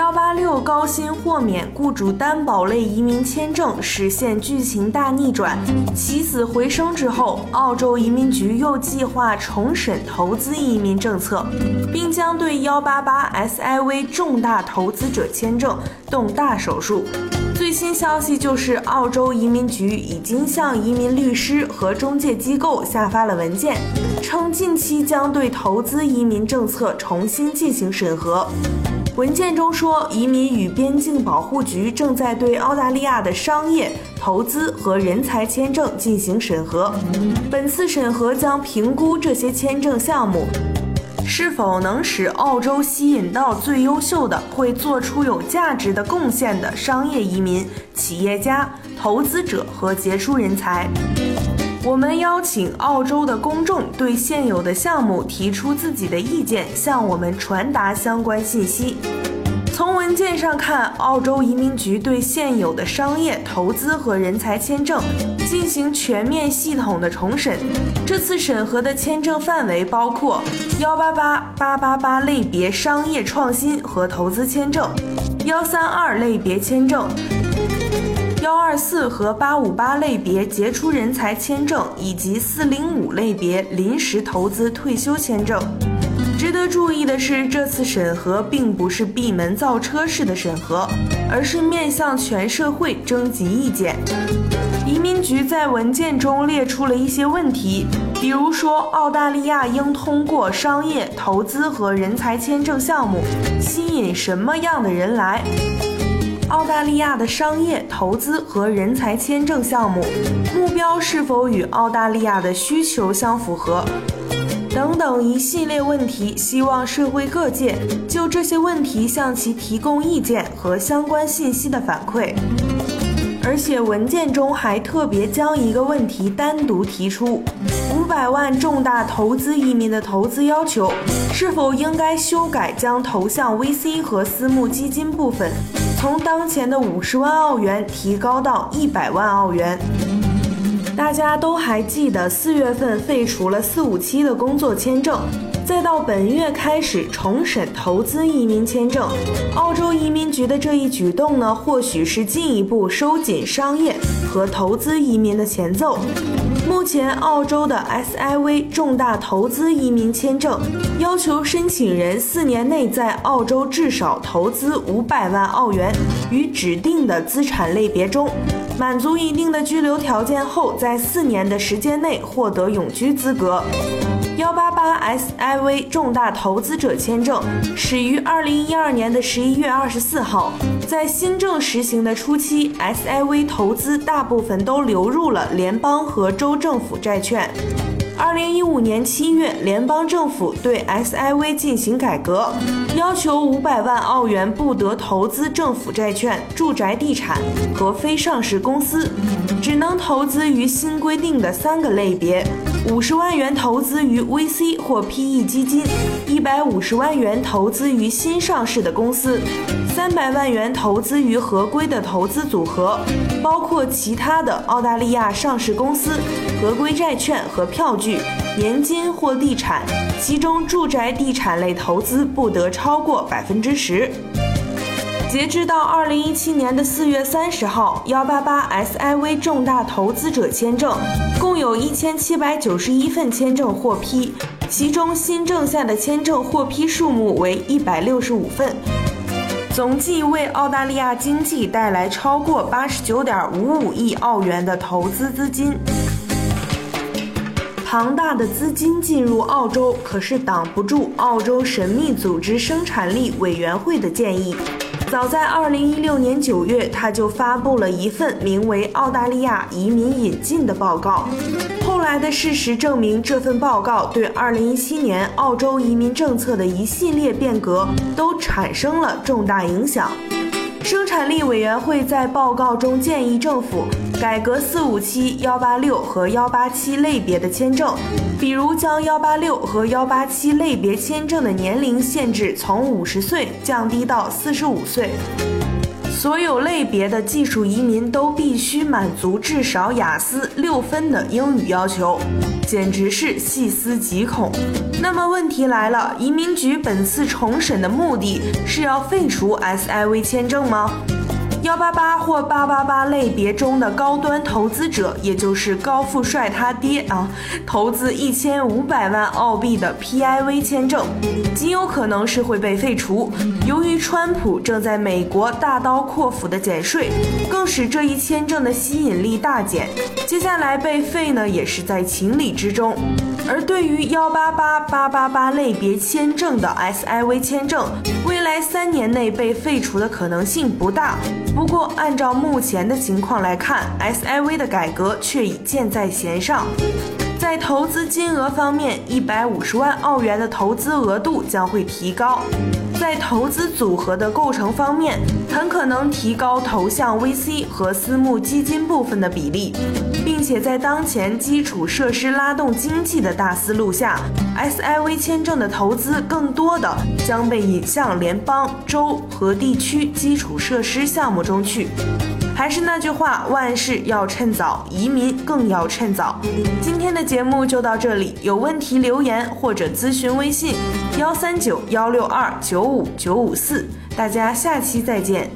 幺八六高薪豁免、雇主担保类移民签证实现剧情大逆转、起死回生之后，澳洲移民局又计划重审投资移民政策，并将对幺八八 SIV 重大投资者签证动大手术。最新消息就是，澳洲移民局已经向移民律师和中介机构下发了文件，称近期将对投资移民政策重新进行审核。文件中说，移民与边境保护局正在对澳大利亚的商业、投资和人才签证进行审核。本次审核将评估这些签证项目是否能使澳洲吸引到最优秀的、会做出有价值的贡献的商业移民、企业家、投资者和杰出人才。我们邀请澳洲的公众对现有的项目提出自己的意见，向我们传达相关信息。从文件上看，澳洲移民局对现有的商业、投资和人才签证进行全面系统的重审。这次审核的签证范围包括幺八八八八八类别商业创新和投资签证，幺三二类别签证。幺二四和八五八类别杰出人才签证，以及四零五类别临时投资退休签证。值得注意的是，这次审核并不是闭门造车式的审核，而是面向全社会征集意见。移民局在文件中列出了一些问题，比如说，澳大利亚应通过商业、投资和人才签证项目吸引什么样的人来？澳大利亚的商业投资和人才签证项目目标是否与澳大利亚的需求相符合？等等一系列问题，希望社会各界就这些问题向其提供意见和相关信息的反馈。而且文件中还特别将一个问题单独提出：五百万重大投资移民的投资要求，是否应该修改，将投向 VC 和私募基金部分？从当前的五十万澳元提高到一百万澳元。大家都还记得，四月份废除了四五七的工作签证，再到本月开始重审投资移民签证。澳洲移民局的这一举动呢，或许是进一步收紧商业和投资移民的前奏。目前，澳洲的 SIV 重大投资移民签证要求申请人四年内在澳洲至少投资五百万澳元于指定的资产类别中，满足一定的居留条件后，在四年的时间内获得永居资格。幺八八 SIV 重大投资者签证始于二零一二年的十一月二十四号，在新政实行的初期，SIV 投资大部分都流入了联邦和州政府债券。二零一五年七月，联邦政府对 SIV 进行改革，要求五百万澳元不得投资政府债券、住宅地产和非上市公司，只能投资于新规定的三个类别：五十万元投资于 VC 或 PE 基金，一百五十万元投资于新上市的公司，三百万元投资于合规的投资组合，包括其他的澳大利亚上市公司、合规债券和票据。年金或地产，其中住宅地产类投资不得超过百分之十。截至到二零一七年的四月三十号，幺八八 SIV 重大投资者签证共有一千七百九十一份签证获批，其中新政下的签证获批数目为一百六十五份，总计为澳大利亚经济带来超过八十九点五五亿澳元的投资资金。庞大的资金进入澳洲，可是挡不住澳洲神秘组织生产力委员会的建议。早在二零一六年九月，他就发布了一份名为《澳大利亚移民引进》的报告。后来的事实证明，这份报告对二零一七年澳洲移民政策的一系列变革都产生了重大影响。生产力委员会在报告中建议政府改革四五七、幺八六和幺八七类别的签证，比如将幺八六和幺八七类别签证的年龄限制从五十岁降低到四十五岁。所有类别的技术移民都必须满足至少雅思六分的英语要求，简直是细思极恐。那么问题来了，移民局本次重审的目的是要废除 SIV 签证吗？幺八八或八八八类别中的高端投资者，也就是高富帅他爹啊，投资一千五百万澳币的 PIV 签证，极有可能是会被废除。由于川普正在美国大刀阔斧的减税，更使这一签证的吸引力大减。接下来被废呢，也是在情理之中。而对于幺八八八八八类别签证的 SIV 签证，未来三年内被废除的可能性不大。不过，按照目前的情况来看，SIV 的改革却已箭在弦上。在投资金额方面，一百五十万澳元的投资额度将会提高。在投资组合的构成方面，很可能提高投向 VC 和私募基金部分的比例，并且在当前基础设施拉动经济的大思路下，SIV 签证的投资更多的将被引向联邦、州和地区基础设施项目中去。还是那句话，万事要趁早，移民更要趁早。今天的节目就到这里，有问题留言或者咨询微信：幺三九幺六二九五九五四。大家下期再见。